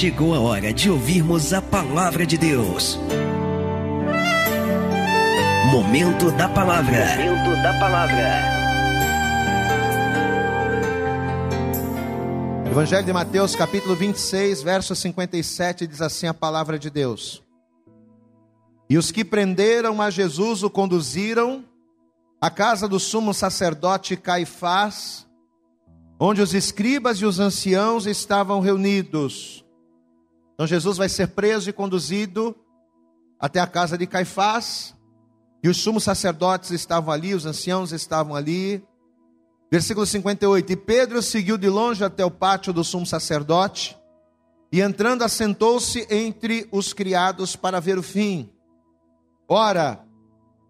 chegou a hora de ouvirmos a palavra de Deus. Momento da palavra. Momento da palavra. Evangelho de Mateus, capítulo 26, verso 57, diz assim a palavra de Deus. E os que prenderam a Jesus o conduziram à casa do sumo sacerdote Caifás, onde os escribas e os anciãos estavam reunidos. Então Jesus vai ser preso e conduzido até a casa de Caifás, e os sumos sacerdotes estavam ali, os anciãos estavam ali. Versículo 58: E Pedro seguiu de longe até o pátio do sumo sacerdote, e entrando, assentou-se entre os criados para ver o fim. Ora,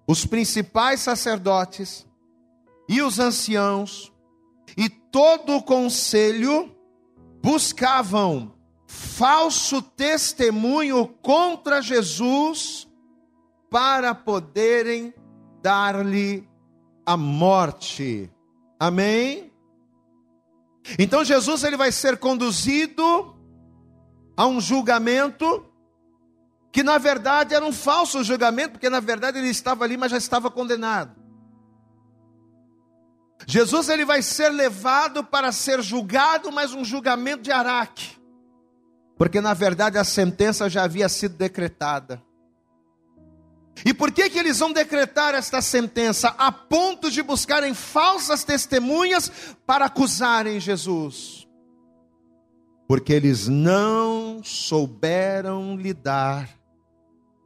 os principais sacerdotes e os anciãos e todo o conselho buscavam falso testemunho contra Jesus para poderem dar-lhe a morte. Amém? Então Jesus ele vai ser conduzido a um julgamento que na verdade era um falso julgamento, porque na verdade ele estava ali, mas já estava condenado. Jesus ele vai ser levado para ser julgado, mas um julgamento de Araque. Porque na verdade a sentença já havia sido decretada. E por que que eles vão decretar esta sentença a ponto de buscarem falsas testemunhas para acusarem Jesus? Porque eles não souberam lidar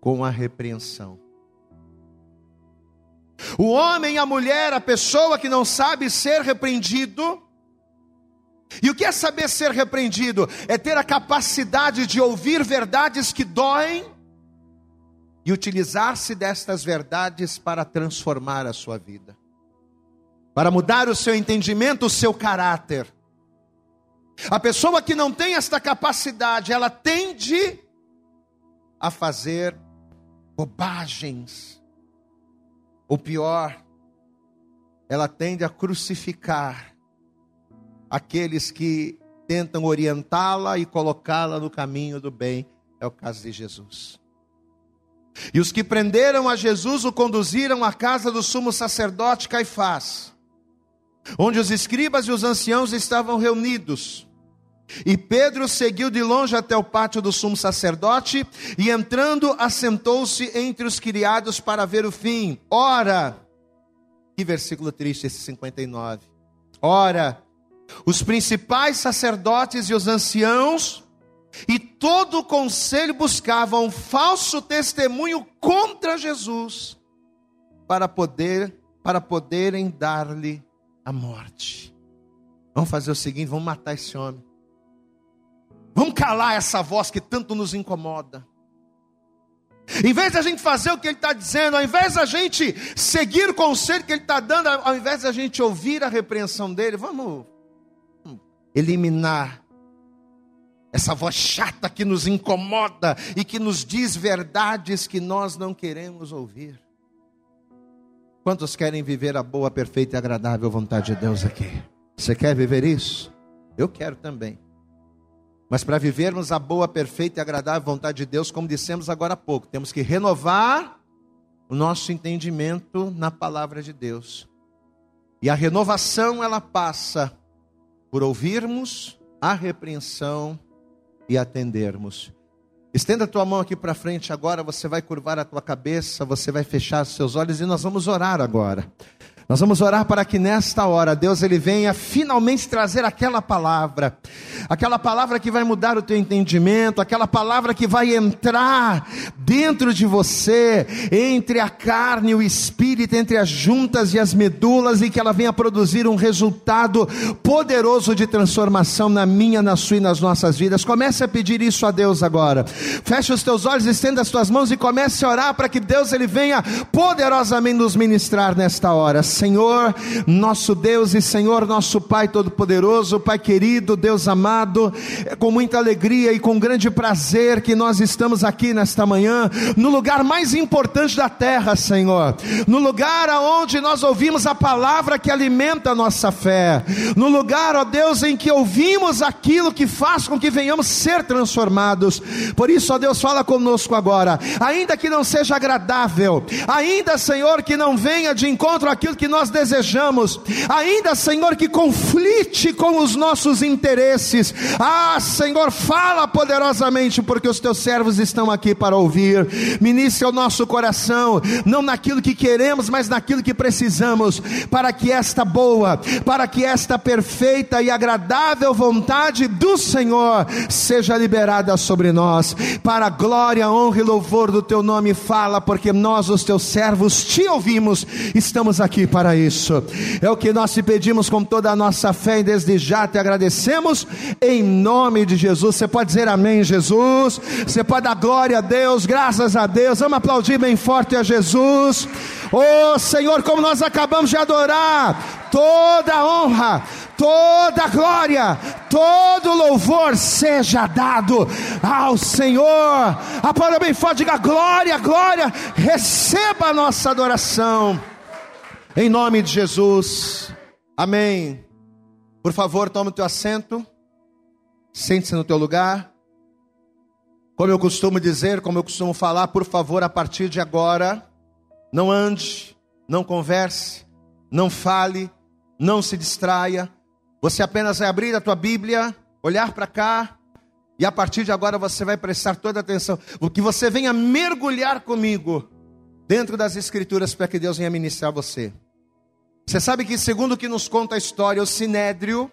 com a repreensão. O homem, a mulher, a pessoa que não sabe ser repreendido, e o que é saber ser repreendido? É ter a capacidade de ouvir verdades que doem e utilizar-se destas verdades para transformar a sua vida, para mudar o seu entendimento, o seu caráter. A pessoa que não tem esta capacidade, ela tende a fazer bobagens. Ou pior, ela tende a crucificar aqueles que tentam orientá-la e colocá-la no caminho do bem. É o caso de Jesus. E os que prenderam a Jesus o conduziram à casa do sumo sacerdote Caifás, onde os escribas e os anciãos estavam reunidos. E Pedro seguiu de longe até o pátio do sumo sacerdote e entrando assentou-se entre os criados para ver o fim. Ora, que versículo triste esse 59. Ora, os principais sacerdotes e os anciãos e todo o conselho buscavam um falso testemunho contra Jesus para poder para poderem dar-lhe a morte. Vamos fazer o seguinte, vamos matar esse homem. Vamos calar essa voz que tanto nos incomoda. Em vez de a gente fazer o que ele está dizendo, ao invés da gente seguir o conselho que ele está dando, ao invés da gente ouvir a repreensão dele, vamos eliminar essa voz chata que nos incomoda e que nos diz verdades que nós não queremos ouvir. Quantos querem viver a boa, perfeita e agradável vontade de Deus aqui? Você quer viver isso? Eu quero também. Mas para vivermos a boa, perfeita e agradável vontade de Deus, como dissemos agora há pouco, temos que renovar o nosso entendimento na palavra de Deus. E a renovação ela passa por ouvirmos a repreensão e atendermos. Estenda a tua mão aqui para frente agora, você vai curvar a tua cabeça, você vai fechar os seus olhos e nós vamos orar agora. Nós vamos orar para que nesta hora Deus ele venha finalmente trazer aquela palavra, aquela palavra que vai mudar o teu entendimento, aquela palavra que vai entrar dentro de você, entre a carne e o espírito, entre as juntas e as medulas e que ela venha produzir um resultado poderoso de transformação na minha, na sua e nas nossas vidas. Comece a pedir isso a Deus agora. Feche os teus olhos, estenda as tuas mãos e comece a orar para que Deus ele venha poderosamente nos ministrar nesta hora. Senhor, nosso Deus e Senhor, nosso Pai Todo-Poderoso, Pai querido, Deus amado, é com muita alegria e com grande prazer que nós estamos aqui nesta manhã, no lugar mais importante da terra, Senhor, no lugar aonde nós ouvimos a palavra que alimenta a nossa fé, no lugar, ó Deus, em que ouvimos aquilo que faz com que venhamos ser transformados. Por isso, ó Deus, fala conosco agora, ainda que não seja agradável, ainda, Senhor, que não venha de encontro àquilo que nós desejamos, ainda, Senhor, que conflite com os nossos interesses. Ah, Senhor, fala poderosamente, porque os teus servos estão aqui para ouvir. Ministre o nosso coração, não naquilo que queremos, mas naquilo que precisamos, para que esta boa, para que esta perfeita e agradável vontade do Senhor seja liberada sobre nós, para a glória, honra e louvor do teu nome. Fala, porque nós, os teus servos, te ouvimos, estamos aqui para isso. É o que nós te pedimos com toda a nossa fé e desde já te agradecemos em nome de Jesus. Você pode dizer amém, Jesus. Você pode dar glória a Deus, graças a Deus. Vamos aplaudir bem forte a Jesus. Oh Senhor, como nós acabamos de adorar, toda honra, toda glória, todo louvor seja dado ao Senhor. Aplauda bem forte, diga glória, glória, receba a nossa adoração. Em nome de Jesus. Amém. Por favor, tome o teu assento. Sente-se no teu lugar. Como eu costumo dizer, como eu costumo falar, por favor, a partir de agora, não ande, não converse, não fale, não se distraia. Você apenas vai abrir a tua Bíblia, olhar para cá, e a partir de agora você vai prestar toda atenção. O que você venha mergulhar comigo dentro das Escrituras para que Deus venha ministrar você. Você sabe que, segundo o que nos conta a história, o sinédrio,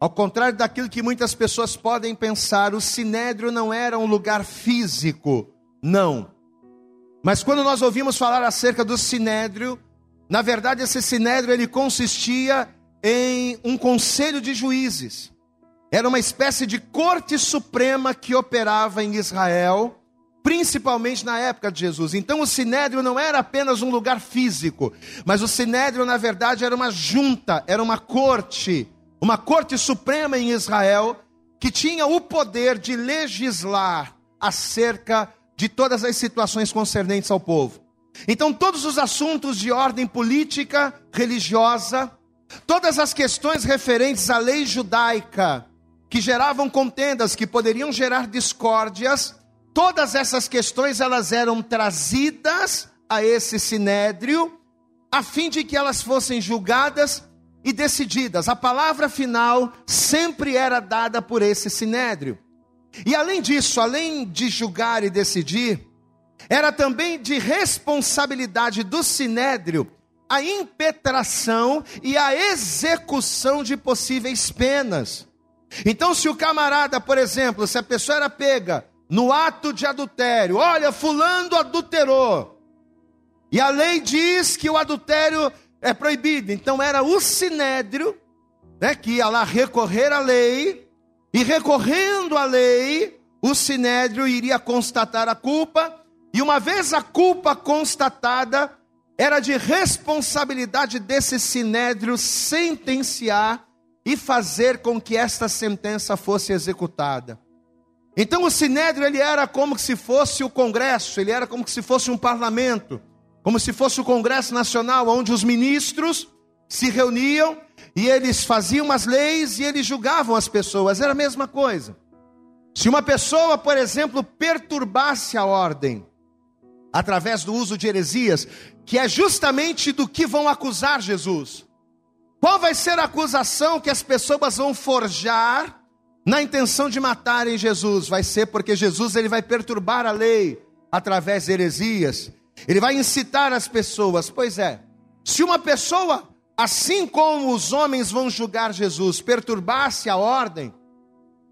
ao contrário daquilo que muitas pessoas podem pensar, o sinédrio não era um lugar físico, não. Mas quando nós ouvimos falar acerca do sinédrio, na verdade esse sinédrio ele consistia em um conselho de juízes. Era uma espécie de corte suprema que operava em Israel principalmente na época de Jesus. Então o sinédrio não era apenas um lugar físico, mas o sinédrio na verdade era uma junta, era uma corte, uma corte suprema em Israel que tinha o poder de legislar acerca de todas as situações concernentes ao povo. Então todos os assuntos de ordem política, religiosa, todas as questões referentes à lei judaica que geravam contendas, que poderiam gerar discórdias, todas essas questões elas eram trazidas a esse sinédrio a fim de que elas fossem julgadas e decididas. A palavra final sempre era dada por esse sinédrio. E além disso, além de julgar e decidir, era também de responsabilidade do sinédrio a impetração e a execução de possíveis penas. Então, se o camarada, por exemplo, se a pessoa era pega no ato de adultério. Olha, fulano adulterou. E a lei diz que o adultério é proibido. Então era o sinédrio, né, que ia lá recorrer à lei, e recorrendo à lei, o sinédrio iria constatar a culpa, e uma vez a culpa constatada, era de responsabilidade desse sinédrio sentenciar e fazer com que esta sentença fosse executada. Então o sinédrio ele era como se fosse o congresso, ele era como se fosse um parlamento, como se fosse o congresso nacional onde os ministros se reuniam e eles faziam as leis e eles julgavam as pessoas, era a mesma coisa. Se uma pessoa, por exemplo, perturbasse a ordem através do uso de heresias, que é justamente do que vão acusar Jesus. Qual vai ser a acusação que as pessoas vão forjar na intenção de matarem Jesus, vai ser porque Jesus ele vai perturbar a lei através de heresias. Ele vai incitar as pessoas. Pois é, se uma pessoa, assim como os homens vão julgar Jesus, perturbasse a ordem,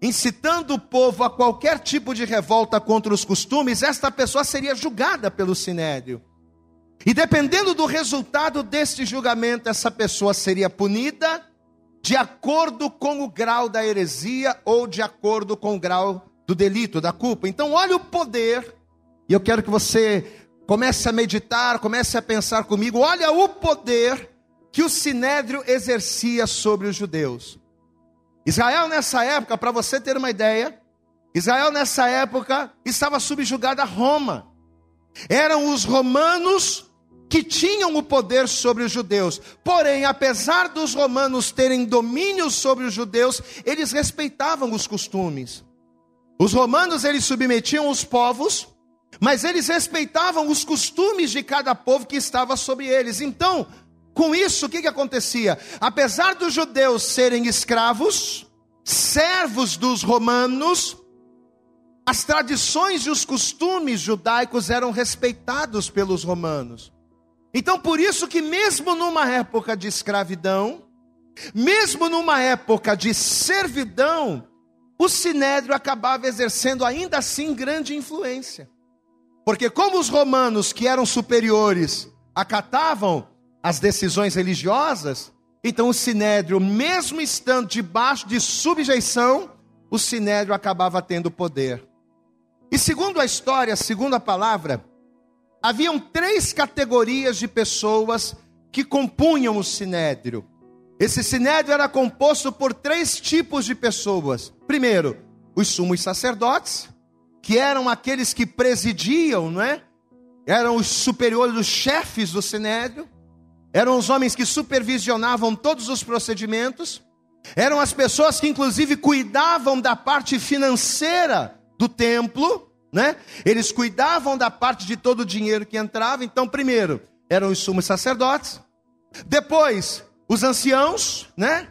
incitando o povo a qualquer tipo de revolta contra os costumes, esta pessoa seria julgada pelo sinédrio. E dependendo do resultado deste julgamento, essa pessoa seria punida de acordo com o grau da heresia ou de acordo com o grau do delito, da culpa. Então, olha o poder, e eu quero que você comece a meditar, comece a pensar comigo, olha o poder que o sinédrio exercia sobre os judeus. Israel nessa época, para você ter uma ideia, Israel nessa época estava subjugada a Roma. Eram os romanos que tinham o poder sobre os judeus. Porém, apesar dos romanos terem domínio sobre os judeus, eles respeitavam os costumes. Os romanos eles submetiam os povos, mas eles respeitavam os costumes de cada povo que estava sobre eles. Então, com isso, o que, que acontecia? Apesar dos judeus serem escravos, servos dos romanos, as tradições e os costumes judaicos eram respeitados pelos romanos. Então, por isso que mesmo numa época de escravidão, mesmo numa época de servidão, o sinédrio acabava exercendo ainda assim grande influência. Porque como os romanos que eram superiores acatavam as decisões religiosas, então o sinédrio, mesmo estando debaixo de subjeição, o sinédrio acabava tendo poder. E segundo a história, segundo a palavra, haviam três categorias de pessoas que compunham o sinédrio. Esse sinédrio era composto por três tipos de pessoas. Primeiro, os sumos sacerdotes, que eram aqueles que presidiam, não é? Eram os superiores, os chefes do sinédrio eram os homens que supervisionavam todos os procedimentos, eram as pessoas que inclusive cuidavam da parte financeira do templo, né? Eles cuidavam da parte de todo o dinheiro que entrava. Então, primeiro, eram os sumos sacerdotes, depois, os anciãos, né?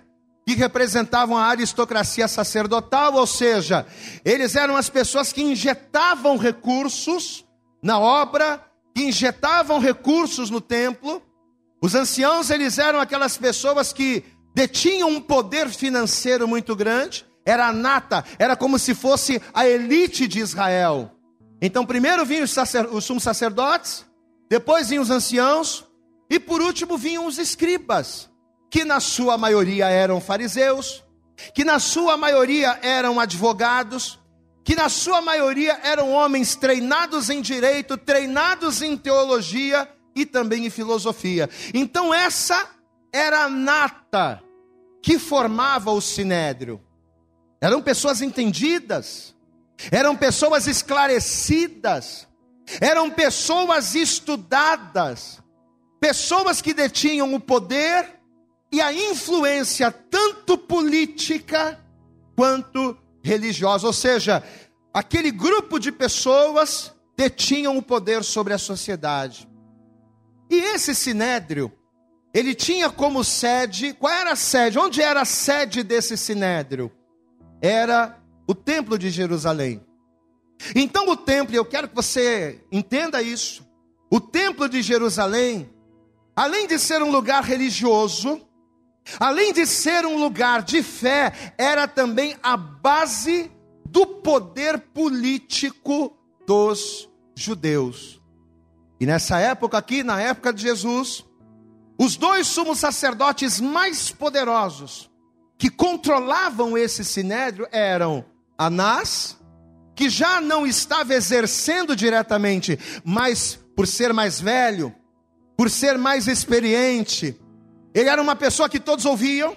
Que representavam a aristocracia sacerdotal, ou seja, eles eram as pessoas que injetavam recursos na obra, que injetavam recursos no templo. Os anciãos, eles eram aquelas pessoas que detinham um poder financeiro muito grande, era a nata, era como se fosse a elite de Israel. Então, primeiro vinham os, sacer, os sumos sacerdotes, depois vinham os anciãos, e por último vinham os escribas, que na sua maioria eram fariseus, que na sua maioria eram advogados, que na sua maioria eram homens treinados em direito, treinados em teologia e também em filosofia. Então, essa era a nata que formava o sinédrio. Eram pessoas entendidas, eram pessoas esclarecidas, eram pessoas estudadas, pessoas que detinham o poder e a influência tanto política quanto religiosa, ou seja, aquele grupo de pessoas detinham o poder sobre a sociedade. E esse sinédrio, ele tinha como sede, qual era a sede? Onde era a sede desse sinédrio? Era o templo de Jerusalém. Então o templo, eu quero que você entenda isso. O templo de Jerusalém, além de ser um lugar religioso, além de ser um lugar de fé, era também a base do poder político dos judeus. E nessa época aqui, na época de Jesus, os dois sumos sacerdotes mais poderosos que controlavam esse sinédrio eram Anás, que já não estava exercendo diretamente, mas por ser mais velho, por ser mais experiente, ele era uma pessoa que todos ouviam.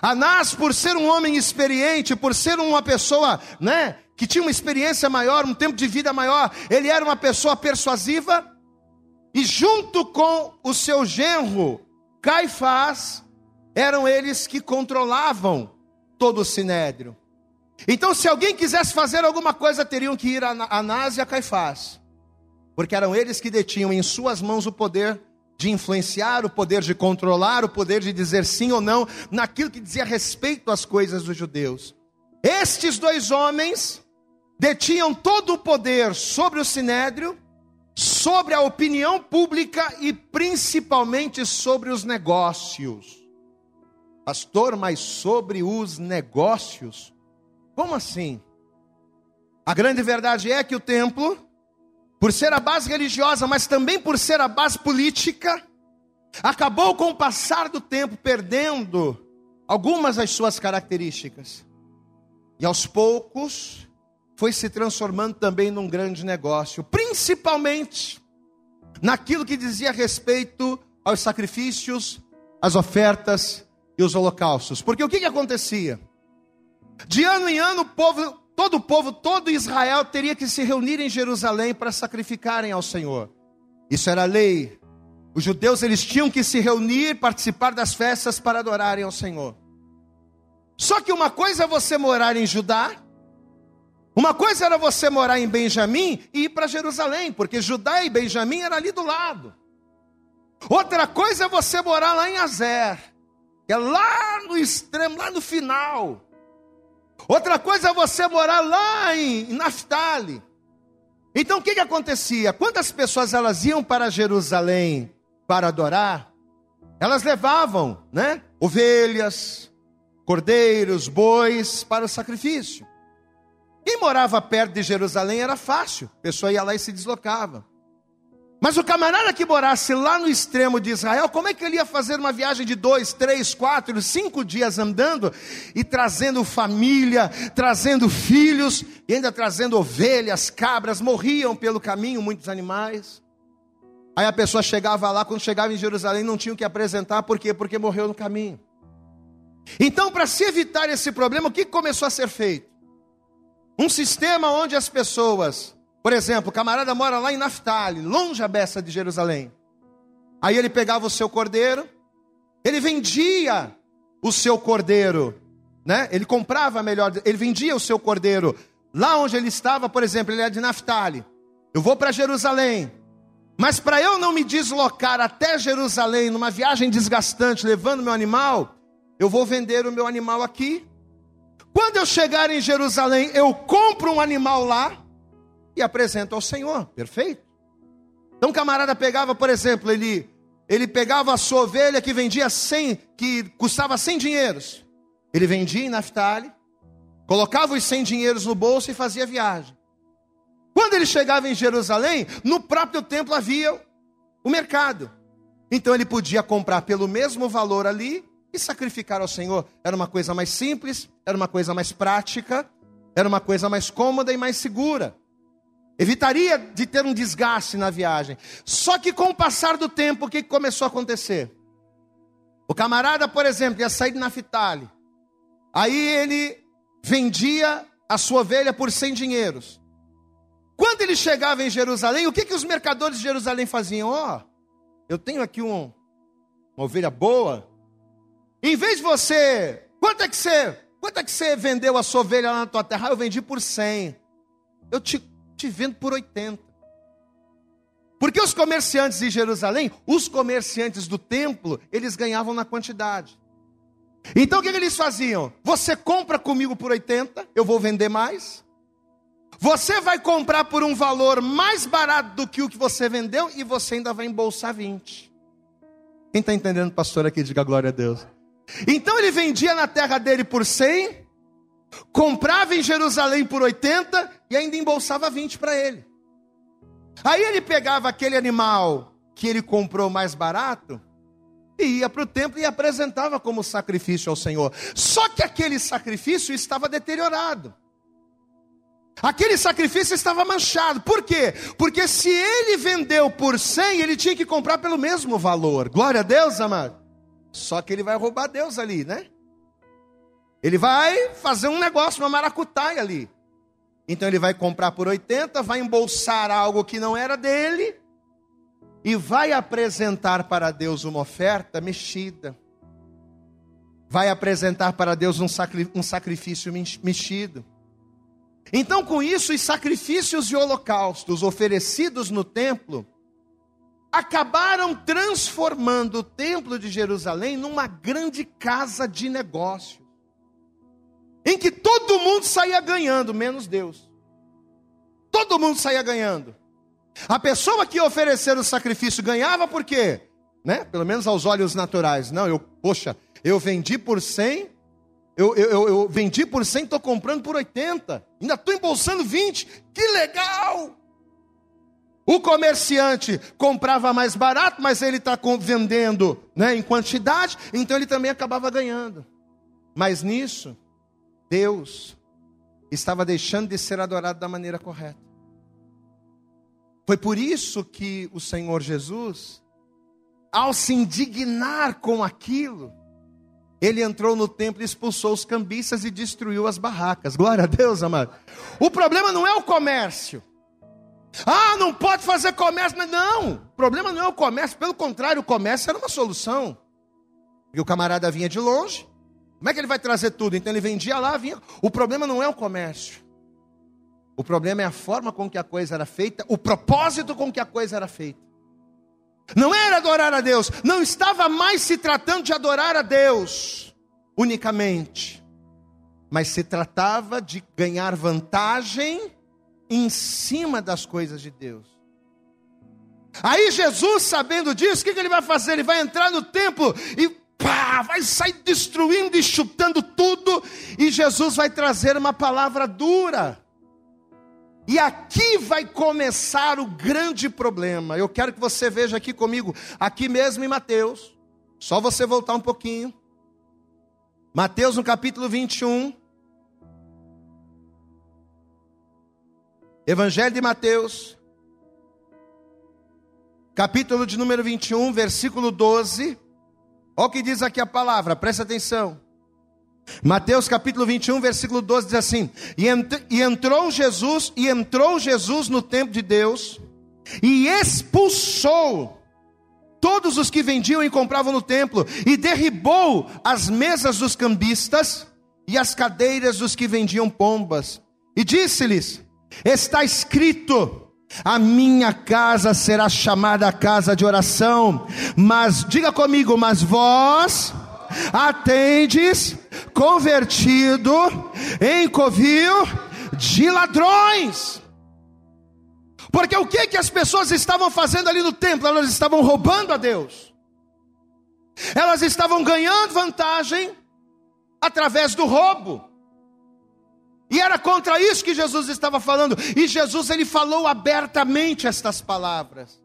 Anás, por ser um homem experiente, por ser uma pessoa, né, que tinha uma experiência maior, um tempo de vida maior, ele era uma pessoa persuasiva, e junto com o seu genro, Caifás, eram eles que controlavam todo o sinédrio. Então, se alguém quisesse fazer alguma coisa, teriam que ir a Anás e a Caifás, porque eram eles que detinham em suas mãos o poder de influenciar, o poder de controlar, o poder de dizer sim ou não naquilo que dizia respeito às coisas dos judeus. Estes dois homens detinham todo o poder sobre o sinédrio, sobre a opinião pública e principalmente sobre os negócios. Pastor, mas sobre os negócios? Como assim? A grande verdade é que o templo, por ser a base religiosa, mas também por ser a base política, acabou com o passar do tempo perdendo algumas das suas características. E aos poucos, foi se transformando também num grande negócio, principalmente naquilo que dizia respeito aos sacrifícios as ofertas e os holocaustos. Porque o que, que acontecia? De ano em ano, o povo, todo o povo, todo Israel teria que se reunir em Jerusalém para sacrificarem ao Senhor. Isso era lei. Os judeus eles tinham que se reunir, participar das festas para adorarem ao Senhor. Só que uma coisa é você morar em Judá, uma coisa era você morar em Benjamim e ir para Jerusalém, porque Judá e Benjamim era ali do lado. Outra coisa é você morar lá em Azer, é lá no extremo, lá no final. Outra coisa é você morar lá em, Naftali. Então o que, que acontecia? Quantas pessoas elas iam para Jerusalém para adorar? Elas levavam, né? Ovelhas, cordeiros, bois para o sacrifício. Quem morava perto de Jerusalém era fácil, a pessoa ia lá e se deslocava. Mas o camarada que morasse lá no extremo de Israel, como é que ele ia fazer uma viagem de dois, três, quatro, cinco dias andando e trazendo família, trazendo filhos e ainda trazendo ovelhas, cabras? Morriam pelo caminho muitos animais. Aí a pessoa chegava lá, quando chegava em Jerusalém, não tinha o que apresentar, por quê? Porque morreu no caminho. Então, para se evitar esse problema, o que começou a ser feito? Um sistema onde as pessoas por exemplo, o camarada mora lá em Naftali, longe a beça de Jerusalém. Aí ele pegava o seu cordeiro, ele vendia o seu cordeiro, né? Ele comprava melhor, ele vendia o seu cordeiro lá onde ele estava, por exemplo, ele é de Naftali. Eu vou para Jerusalém. Mas para eu não me deslocar até Jerusalém numa viagem desgastante, levando meu animal, eu vou vender o meu animal aqui. Quando eu chegar em Jerusalém, eu compro um animal lá e apresenta ao Senhor. Perfeito? Então o camarada pegava, por exemplo, ele ele pegava a sua ovelha que vendia 100, que custava 100 dinheiros. Ele vendia em Naftali, colocava os 100 dinheiros no bolso e fazia viagem. Quando ele chegava em Jerusalém, no próprio templo havia o mercado. Então ele podia comprar pelo mesmo valor ali e sacrificar ao Senhor. Era uma coisa mais simples, era uma coisa mais prática, era uma coisa mais cômoda e mais segura. Evitaria de ter um desgaste na viagem. Só que com o passar do tempo, o que começou a acontecer? O camarada, por exemplo, ia sair de Naftali. Aí ele vendia a sua ovelha por 100 dinheiros. Quando ele chegava em Jerusalém, o que, que os mercadores de Jerusalém faziam? Ó, oh, eu tenho aqui um, uma ovelha boa. Em vez de você, quanto é que você, quanto é que você vendeu a sua ovelha lá na tua terra? Ah, eu vendi por 100. Eu te te vendo por 80. Porque os comerciantes de Jerusalém, os comerciantes do templo, eles ganhavam na quantidade. Então o que, eles faziam? Você compra comigo por 80, eu vou vender mais. Você vai comprar por um valor mais barato do que o que você vendeu e você ainda vai embolsar 20. Quem está entendendo, pastor, aqui, diga glória a Deus. Então ele vendia na terra dele por 100, comprava em Jerusalém por 80 e ainda embolsava 20 para ele. Aí ele pegava aquele animal que ele comprou mais barato e ia para o templo e apresentava como sacrifício ao Senhor. Só que aquele sacrifício estava deteriorado. Aquele sacrifício estava manchado. Por quê? Porque se ele vendeu por 100, ele tinha que comprar pelo mesmo valor. Glória a Deus, amado. Só que ele vai roubar Deus ali, né? Ele vai fazer um negócio, uma maracutaia ali. Então ele vai comprar por 80, vai embolsar algo que não era dele e vai apresentar para Deus uma oferta mexida. Vai apresentar para Deus um, sacri um sacrifício mexido. Então, com isso, os sacrifícios e holocaustos oferecidos no templo acabaram transformando o templo de Jerusalém numa grande casa de negócio em que todo mundo saía ganhando, menos Deus. Todo mundo saía ganhando. A pessoa que oferecer o sacrifício ganhava por quê? Né? Pelo menos aos olhos naturais. Não, eu, poxa, eu vendi por 100, eu, eu, eu, eu vendi por 100, estou comprando por 80, ainda estou embolsando 20, que legal! O comerciante comprava mais barato, mas ele está vendendo né, em quantidade, então ele também acabava ganhando. Mas nisso, Deus estava deixando de ser adorado da maneira correta. Foi por isso que o Senhor Jesus ao se indignar com aquilo, ele entrou no templo, expulsou os cambistas e destruiu as barracas. Glória a Deus, amado. O problema não é o comércio. Ah, não pode fazer comércio. Não, o problema não é o comércio. Pelo contrário, o comércio era uma solução. E o camarada vinha de longe. Como é que ele vai trazer tudo? Então ele vendia lá, vinha. O problema não é o comércio. O problema é a forma com que a coisa era feita, o propósito com que a coisa era feita. Não era adorar a Deus, não estava mais se tratando de adorar a Deus unicamente, mas se tratava de ganhar vantagem em cima das coisas de Deus. Aí Jesus, sabendo disso, o que, que ele vai fazer? Ele vai entrar no templo e pá, vai sair destruindo e chutando tudo, e Jesus vai trazer uma palavra dura. E aqui vai começar o grande problema. Eu quero que você veja aqui comigo, aqui mesmo em Mateus. Só você voltar um pouquinho. Mateus no capítulo 21. Evangelho de Mateus. Capítulo de número 21, versículo 12. Olha o que diz aqui a palavra, presta atenção. Mateus capítulo 21, versículo 12 diz assim: e, ent entrou Jesus, e entrou Jesus no templo de Deus, e expulsou todos os que vendiam e compravam no templo, e derribou as mesas dos cambistas e as cadeiras dos que vendiam pombas, e disse-lhes: Está escrito, a minha casa será chamada casa de oração, mas diga comigo, mas vós atendes convertido em covil de ladrões. Porque o que que as pessoas estavam fazendo ali no templo? Elas estavam roubando a Deus. Elas estavam ganhando vantagem através do roubo. E era contra isso que Jesus estava falando. E Jesus ele falou abertamente estas palavras.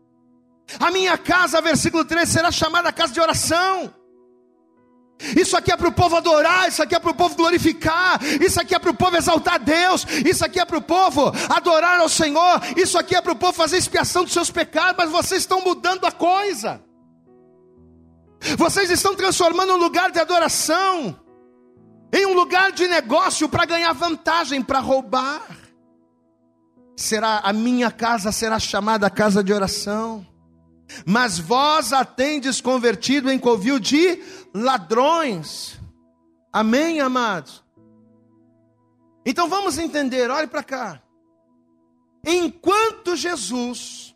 A minha casa, versículo 3, será chamada casa de oração. Isso aqui é para o povo adorar, isso aqui é para o povo glorificar, isso aqui é para o povo exaltar Deus, isso aqui é para o povo adorar ao Senhor, isso aqui é para o povo fazer expiação dos seus pecados, mas vocês estão mudando a coisa. Vocês estão transformando um lugar de adoração em um lugar de negócio para ganhar vantagem, para roubar. Será a minha casa será chamada casa de oração mas vós a tendes convertido em covil de ladrões. Amém, amados? Então vamos entender, olhe para cá. Enquanto Jesus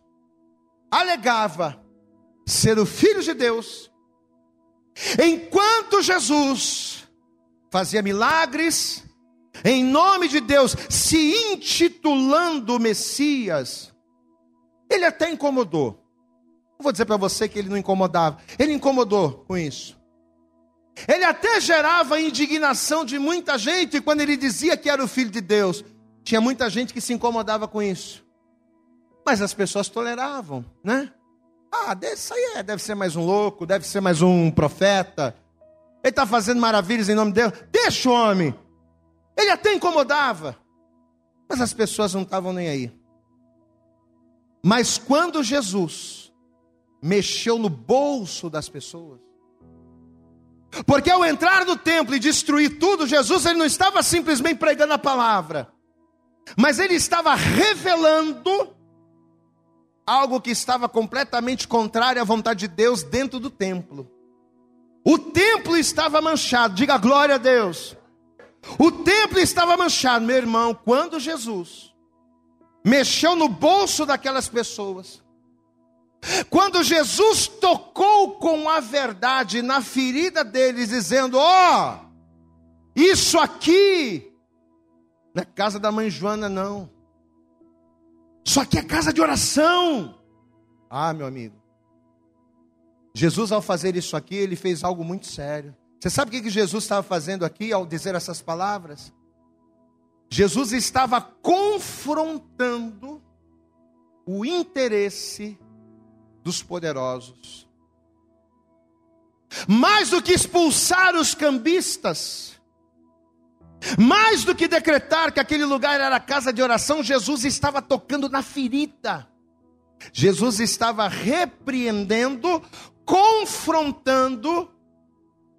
alegava ser o Filho de Deus, enquanto Jesus fazia milagres, em nome de Deus, se intitulando Messias, ele até incomodou. Não vou dizer para você que ele não incomodava. Ele incomodou com isso. Ele até gerava indignação de muita gente quando ele dizia que era o filho de Deus. Tinha muita gente que se incomodava com isso. Mas as pessoas toleravam, né? Ah, isso aí é, deve ser mais um louco, deve ser mais um profeta. Ele está fazendo maravilhas em nome de Deus. Deixa o homem. Ele até incomodava. Mas as pessoas não estavam nem aí. Mas quando Jesus mexeu no bolso das pessoas. Porque ao entrar no templo e destruir tudo, Jesus ele não estava simplesmente pregando a palavra, mas ele estava revelando algo que estava completamente contrário à vontade de Deus dentro do templo. O templo estava manchado, diga glória a Deus. O templo estava manchado, meu irmão, quando Jesus mexeu no bolso daquelas pessoas, quando Jesus tocou com a verdade na ferida deles, dizendo: Ó, oh, isso aqui não é casa da mãe Joana, não. Isso aqui é casa de oração. Ah, meu amigo. Jesus, ao fazer isso aqui, ele fez algo muito sério. Você sabe o que Jesus estava fazendo aqui ao dizer essas palavras? Jesus estava confrontando o interesse dos poderosos. Mais do que expulsar os cambistas, mais do que decretar que aquele lugar era casa de oração, Jesus estava tocando na ferida. Jesus estava repreendendo confrontando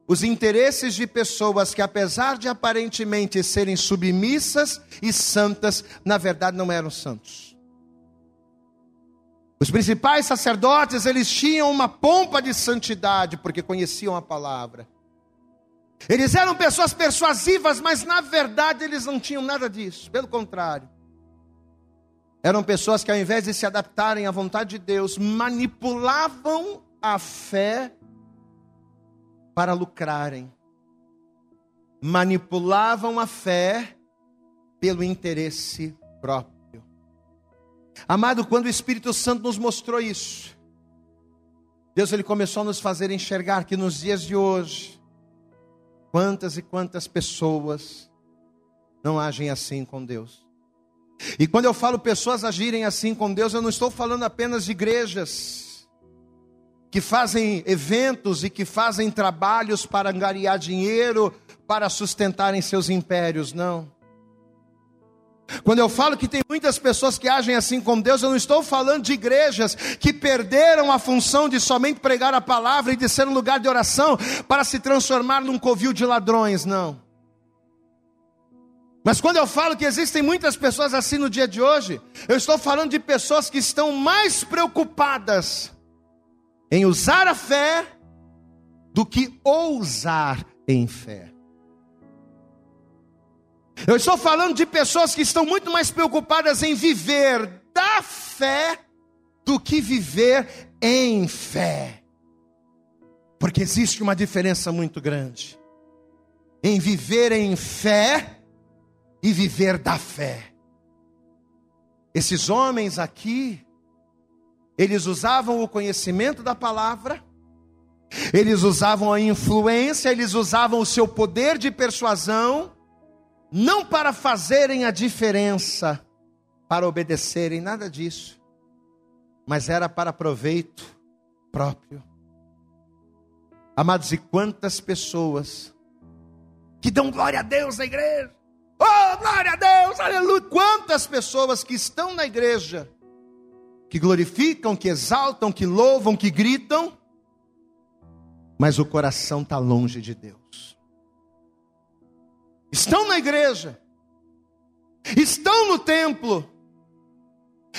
os interesses de pessoas que, apesar de aparentemente serem submissas e santas, na verdade não eram santos. Os principais sacerdotes, eles tinham uma pompa de santidade, porque conheciam a palavra. Eles eram pessoas persuasivas, mas na verdade eles não tinham nada disso, pelo contrário. Eram pessoas que, ao invés de se adaptarem à vontade de Deus, manipulavam a fé para lucrarem. Manipulavam a fé pelo interesse próprio. Amado, quando o Espírito Santo nos mostrou isso, Deus ele começou a nos fazer enxergar que nos dias de hoje, quantas e quantas pessoas não agem assim com Deus. E quando eu falo pessoas agirem assim com Deus, eu não estou falando apenas de igrejas que fazem eventos e que fazem trabalhos para angariar dinheiro, para sustentarem seus impérios, não. Quando eu falo que tem muitas pessoas que agem assim com Deus, eu não estou falando de igrejas que perderam a função de somente pregar a palavra e de ser um lugar de oração para se transformar num covil de ladrões, não. Mas quando eu falo que existem muitas pessoas assim no dia de hoje, eu estou falando de pessoas que estão mais preocupadas em usar a fé do que ousar em fé. Eu estou falando de pessoas que estão muito mais preocupadas em viver da fé do que viver em fé. Porque existe uma diferença muito grande em viver em fé e viver da fé. Esses homens aqui eles usavam o conhecimento da palavra, eles usavam a influência, eles usavam o seu poder de persuasão, não para fazerem a diferença, para obedecerem, nada disso, mas era para proveito próprio. Amados, e quantas pessoas que dão glória a Deus na igreja, oh, glória a Deus, aleluia, quantas pessoas que estão na igreja, que glorificam, que exaltam, que louvam, que gritam, mas o coração está longe de Deus. Estão na igreja, estão no templo,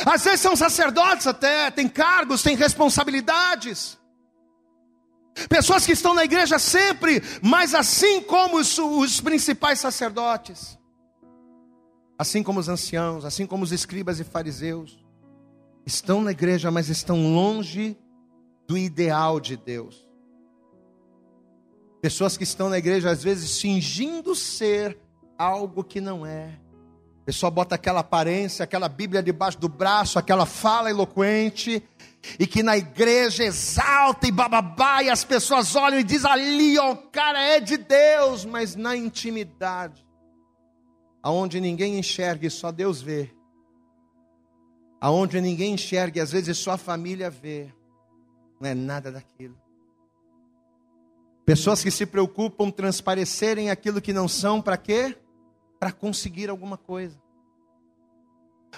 às vezes são sacerdotes até, têm cargos, têm responsabilidades. Pessoas que estão na igreja sempre, mas assim como os, os principais sacerdotes, assim como os anciãos, assim como os escribas e fariseus, estão na igreja, mas estão longe do ideal de Deus. Pessoas que estão na igreja, às vezes, fingindo ser algo que não é. A pessoa bota aquela aparência, aquela Bíblia debaixo do braço, aquela fala eloquente, e que na igreja exalta e bababá, e as pessoas olham e dizem ali, ó, o cara é de Deus, mas na intimidade, aonde ninguém enxerga e só Deus vê, aonde ninguém enxerga e às vezes só a família vê, não é nada daquilo. Pessoas que se preocupam transparecerem aquilo que não são, para quê? Para conseguir alguma coisa.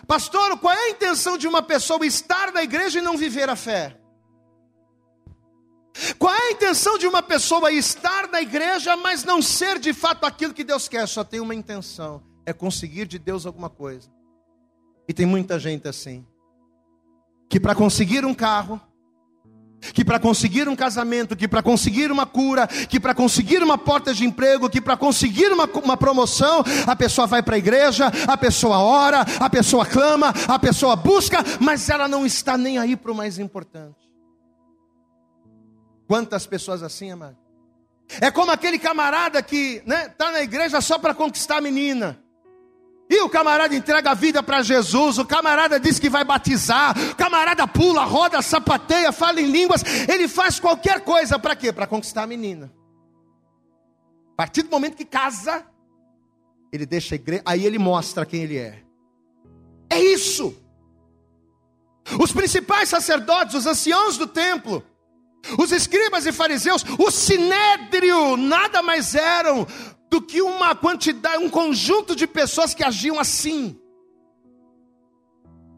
Pastor, qual é a intenção de uma pessoa estar na igreja e não viver a fé? Qual é a intenção de uma pessoa estar na igreja, mas não ser de fato aquilo que Deus quer? Só tem uma intenção: é conseguir de Deus alguma coisa. E tem muita gente assim, que para conseguir um carro, que para conseguir um casamento, que para conseguir uma cura, que para conseguir uma porta de emprego, que para conseguir uma, uma promoção, a pessoa vai para a igreja, a pessoa ora, a pessoa clama, a pessoa busca, mas ela não está nem aí para o mais importante. Quantas pessoas assim, amado? É como aquele camarada que está né, tá na igreja só para conquistar a menina. E o camarada entrega a vida para Jesus, o camarada diz que vai batizar, o camarada pula, roda, sapateia, fala em línguas, ele faz qualquer coisa para quê? Para conquistar a menina. A partir do momento que casa, ele deixa a igreja, aí ele mostra quem ele é. É isso. Os principais sacerdotes, os anciãos do templo, os escribas e fariseus, o sinédrio, nada mais eram do que uma quantidade, um conjunto de pessoas que agiam assim,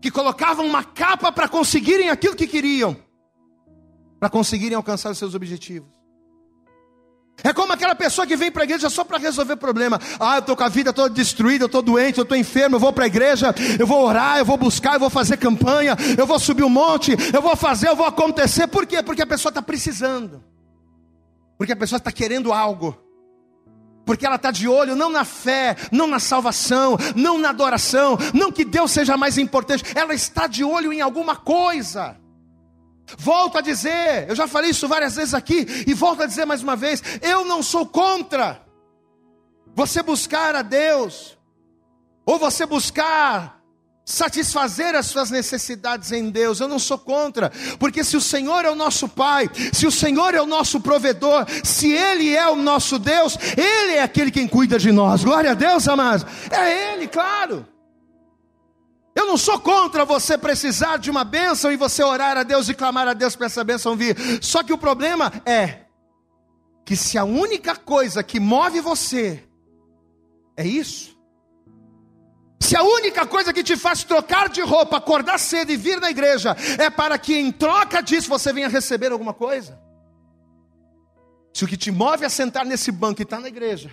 que colocavam uma capa para conseguirem aquilo que queriam. para conseguirem alcançar os seus objetivos. É como aquela pessoa que vem para a igreja só para resolver problema. Ah, eu estou com a vida toda destruída, eu estou doente, eu estou enfermo, eu vou para a igreja, eu vou orar, eu vou buscar, eu vou fazer campanha, eu vou subir um monte, eu vou fazer, eu vou acontecer. Por quê? Porque a pessoa está precisando. Porque a pessoa está querendo algo. Porque ela está de olho não na fé, não na salvação, não na adoração, não que Deus seja mais importante, ela está de olho em alguma coisa. Volto a dizer, eu já falei isso várias vezes aqui, e volto a dizer mais uma vez: eu não sou contra você buscar a Deus, ou você buscar satisfazer as suas necessidades em Deus. Eu não sou contra, porque se o Senhor é o nosso Pai, se o Senhor é o nosso provedor, se Ele é o nosso Deus, Ele é aquele quem cuida de nós. Glória a Deus, amados. É Ele, claro. Eu não sou contra você precisar de uma bênção e você orar a Deus e clamar a Deus para essa bênção vir. Só que o problema é que se a única coisa que move você é isso, se a única coisa que te faz trocar de roupa, acordar cedo e vir na igreja é para que em troca disso você venha receber alguma coisa, se o que te move a sentar nesse banco e estar tá na igreja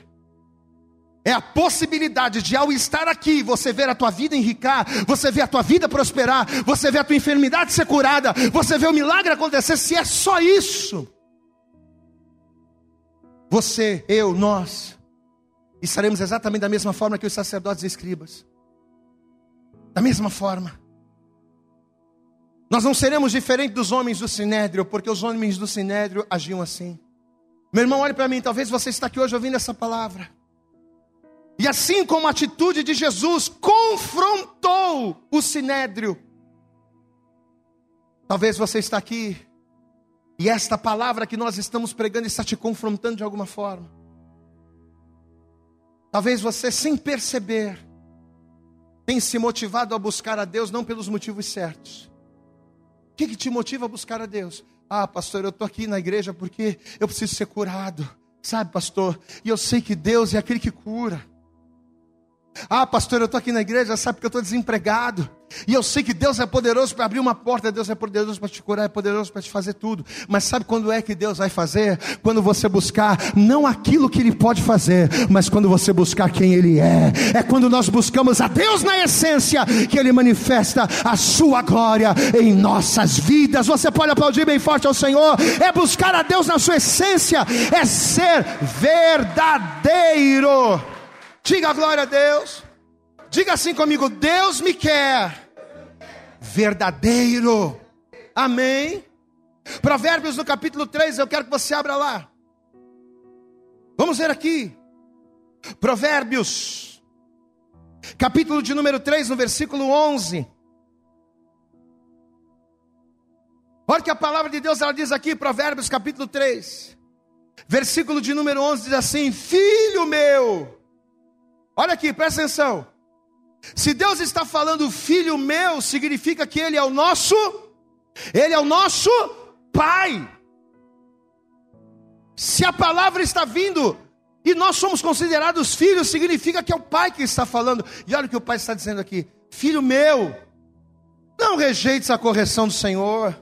é a possibilidade de ao estar aqui, você ver a tua vida enricar, você ver a tua vida prosperar, você ver a tua enfermidade ser curada, você ver o milagre acontecer, se é só isso. Você, eu, nós, estaremos exatamente da mesma forma que os sacerdotes e escribas. Da mesma forma. Nós não seremos diferentes dos homens do Sinédrio, porque os homens do Sinédrio agiam assim. Meu irmão, olhe para mim, talvez você está aqui hoje ouvindo essa palavra. E assim como a atitude de Jesus confrontou o sinédrio, talvez você está aqui e esta palavra que nós estamos pregando está te confrontando de alguma forma. Talvez você, sem perceber, tenha se motivado a buscar a Deus não pelos motivos certos. O que, que te motiva a buscar a Deus? Ah, pastor, eu estou aqui na igreja porque eu preciso ser curado. Sabe, pastor? E eu sei que Deus é aquele que cura. Ah, pastor, eu estou aqui na igreja, sabe que eu estou desempregado. E eu sei que Deus é poderoso para abrir uma porta, Deus é poderoso para te curar, é poderoso para te fazer tudo. Mas sabe quando é que Deus vai fazer? Quando você buscar não aquilo que Ele pode fazer, mas quando você buscar quem Ele é. É quando nós buscamos a Deus na essência que Ele manifesta a Sua glória em nossas vidas. Você pode aplaudir bem forte ao Senhor. É buscar a Deus na sua essência, é ser verdadeiro. Diga glória a Deus. Diga assim comigo: Deus me quer verdadeiro. Amém. Provérbios no capítulo 3, eu quero que você abra lá. Vamos ver aqui. Provérbios, capítulo de número 3, no versículo 11. Olha que a palavra de Deus ela diz aqui, Provérbios capítulo 3, versículo de número 11 diz assim: Filho meu, Olha aqui, presta atenção. Se Deus está falando filho meu, significa que Ele é o nosso, Ele é o nosso Pai. Se a palavra está vindo e nós somos considerados filhos, significa que é o Pai que está falando. E olha o que o Pai está dizendo aqui: Filho meu, não rejeites a correção do Senhor,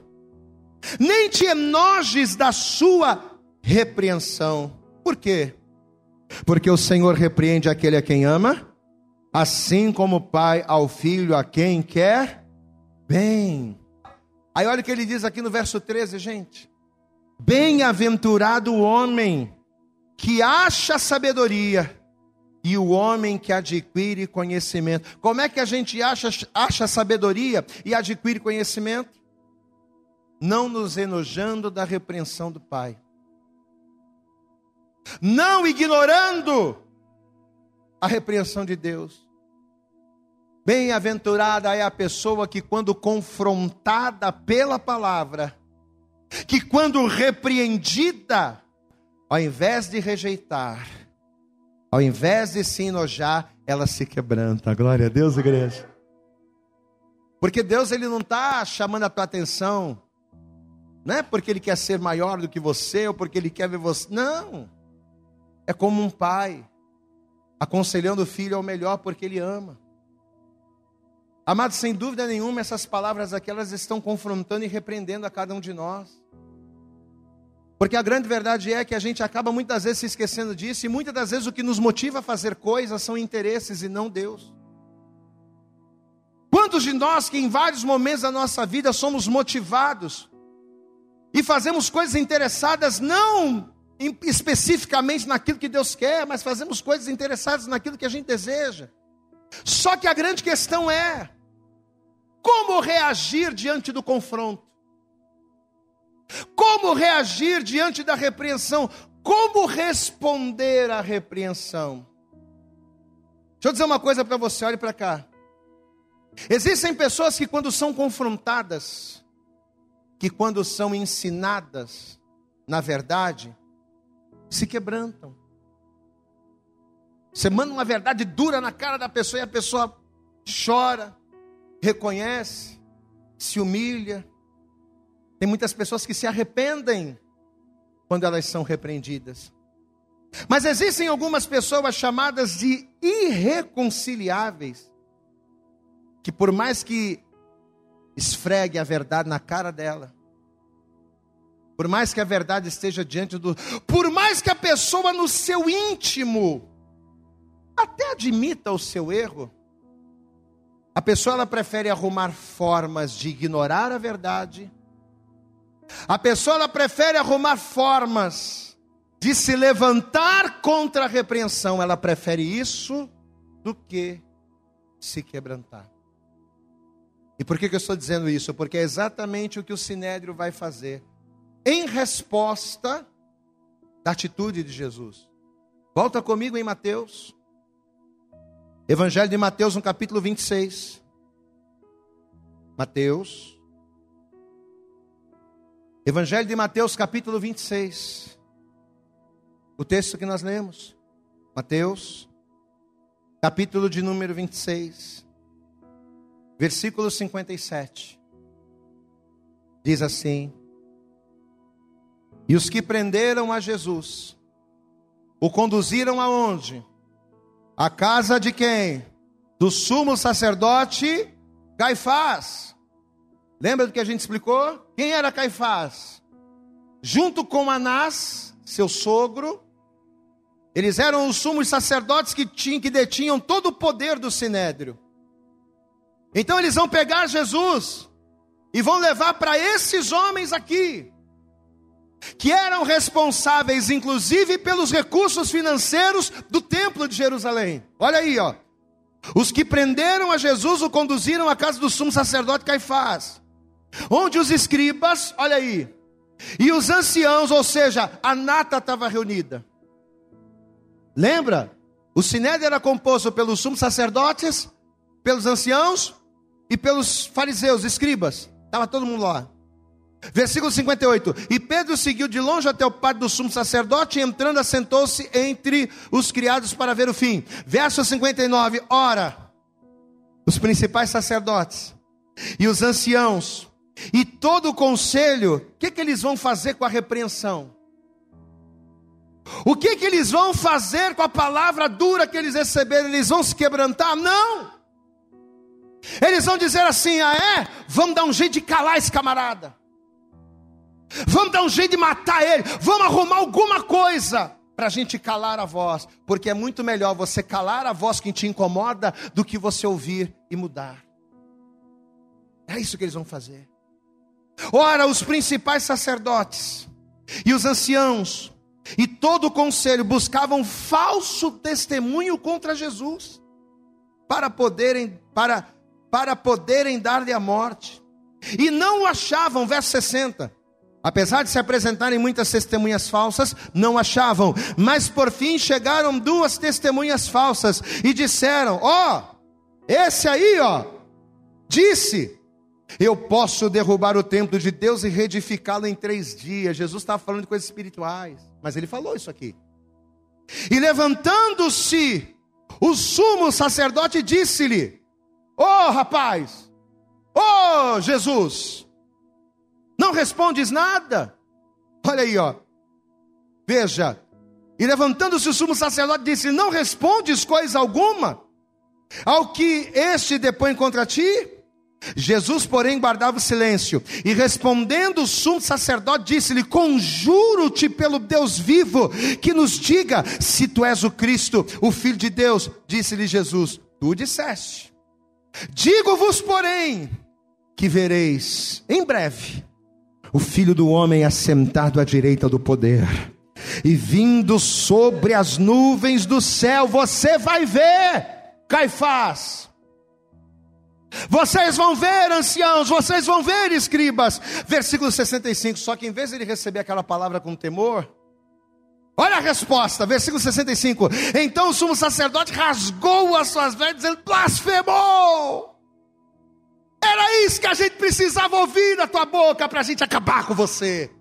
nem te enojes da sua repreensão. Por quê? Porque o Senhor repreende aquele a quem ama, assim como o pai ao filho a quem quer bem. Aí olha o que ele diz aqui no verso 13, gente. Bem-aventurado o homem que acha sabedoria e o homem que adquire conhecimento. Como é que a gente acha, acha sabedoria e adquire conhecimento? Não nos enojando da repreensão do Pai não ignorando a repreensão de Deus. Bem-aventurada é a pessoa que, quando confrontada pela palavra, que, quando repreendida, ao invés de rejeitar, ao invés de se enojar, ela se quebranta. Glória a Deus, igreja. Porque Deus ele não está chamando a tua atenção, não é porque Ele quer ser maior do que você ou porque Ele quer ver você. Não. É como um pai aconselhando o filho ao melhor porque ele ama. Amados, sem dúvida nenhuma, essas palavras aqui elas estão confrontando e repreendendo a cada um de nós. Porque a grande verdade é que a gente acaba muitas vezes se esquecendo disso, e muitas das vezes o que nos motiva a fazer coisas são interesses e não Deus. Quantos de nós que em vários momentos da nossa vida somos motivados e fazemos coisas interessadas não especificamente naquilo que Deus quer, mas fazemos coisas interessadas naquilo que a gente deseja. Só que a grande questão é como reagir diante do confronto. Como reagir diante da repreensão? Como responder à repreensão? Deixa eu dizer uma coisa para você, olhe para cá. Existem pessoas que, quando são confrontadas, que, quando são ensinadas, na verdade, se quebrantam. Você manda uma verdade dura na cara da pessoa e a pessoa chora, reconhece, se humilha, tem muitas pessoas que se arrependem quando elas são repreendidas. Mas existem algumas pessoas chamadas de irreconciliáveis, que por mais que esfregue a verdade na cara dela, por mais que a verdade esteja diante do. Por mais que a pessoa no seu íntimo até admita o seu erro, a pessoa ela prefere arrumar formas de ignorar a verdade a pessoa ela prefere arrumar formas de se levantar contra a repreensão, ela prefere isso do que se quebrantar. E por que, que eu estou dizendo isso? Porque é exatamente o que o Sinédrio vai fazer em resposta da atitude de Jesus. Volta comigo em Mateus. Evangelho de Mateus, no capítulo 26. Mateus Evangelho de Mateus, capítulo 26. O texto que nós lemos. Mateus, capítulo de número 26, versículo 57. Diz assim: E os que prenderam a Jesus, o conduziram aonde? A casa de quem? Do sumo sacerdote Caifás. Lembra do que a gente explicou? Quem era Caifás? Junto com Anás, seu sogro, eles eram os sumos sacerdotes que, tinham, que detinham todo o poder do sinédrio. Então eles vão pegar Jesus e vão levar para esses homens aqui, que eram responsáveis inclusive pelos recursos financeiros do templo de Jerusalém. Olha aí, ó. Os que prenderam a Jesus o conduziram à casa do sumo sacerdote Caifás onde os escribas, olha aí, e os anciãos, ou seja, a nata estava reunida. Lembra? O sinédrio era composto pelos sumos sacerdotes, pelos anciãos e pelos fariseus, escribas. Estava todo mundo lá. Versículo 58. E Pedro seguiu de longe até o pátio do sumo sacerdote, e entrando, assentou-se entre os criados para ver o fim. Verso 59. Ora, os principais sacerdotes e os anciãos e todo o conselho, o que, que eles vão fazer com a repreensão? O que, que eles vão fazer com a palavra dura que eles receberam? Eles vão se quebrantar? Não! Eles vão dizer assim: ah, é? Vamos dar um jeito de calar esse camarada. Vamos dar um jeito de matar ele. Vamos arrumar alguma coisa para a gente calar a voz. Porque é muito melhor você calar a voz que te incomoda do que você ouvir e mudar. É isso que eles vão fazer. Ora, os principais sacerdotes e os anciãos e todo o conselho buscavam falso testemunho contra Jesus para poderem para para poderem dar-lhe a morte. E não o achavam, verso 60. Apesar de se apresentarem muitas testemunhas falsas, não achavam. Mas por fim chegaram duas testemunhas falsas e disseram: Ó, oh, esse aí, ó, disse eu posso derrubar o templo de Deus e reedificá-lo em três dias. Jesus estava falando de coisas espirituais, mas ele falou isso aqui. E levantando-se, o sumo sacerdote disse-lhe: Ô oh, rapaz, ô oh, Jesus, não respondes nada? Olha aí, ó. Veja. E levantando-se o sumo sacerdote disse: Não respondes coisa alguma ao que este depõe contra ti? Jesus, porém, guardava o silêncio, e respondendo o sumo sacerdote, disse-lhe: Conjuro-te pelo Deus vivo, que nos diga se tu és o Cristo, o Filho de Deus. Disse-lhe Jesus: Tu disseste. Digo-vos, porém, que vereis em breve o Filho do Homem assentado à direita do poder e vindo sobre as nuvens do céu. Você vai ver, Caifás vocês vão ver, anciãos, vocês vão ver, escribas. Versículo 65. Só que em vez de ele receber aquela palavra com temor, olha a resposta, versículo 65. Então o sumo sacerdote rasgou as suas vestes, ele blasfemou. Era isso que a gente precisava ouvir na tua boca para a gente acabar com você.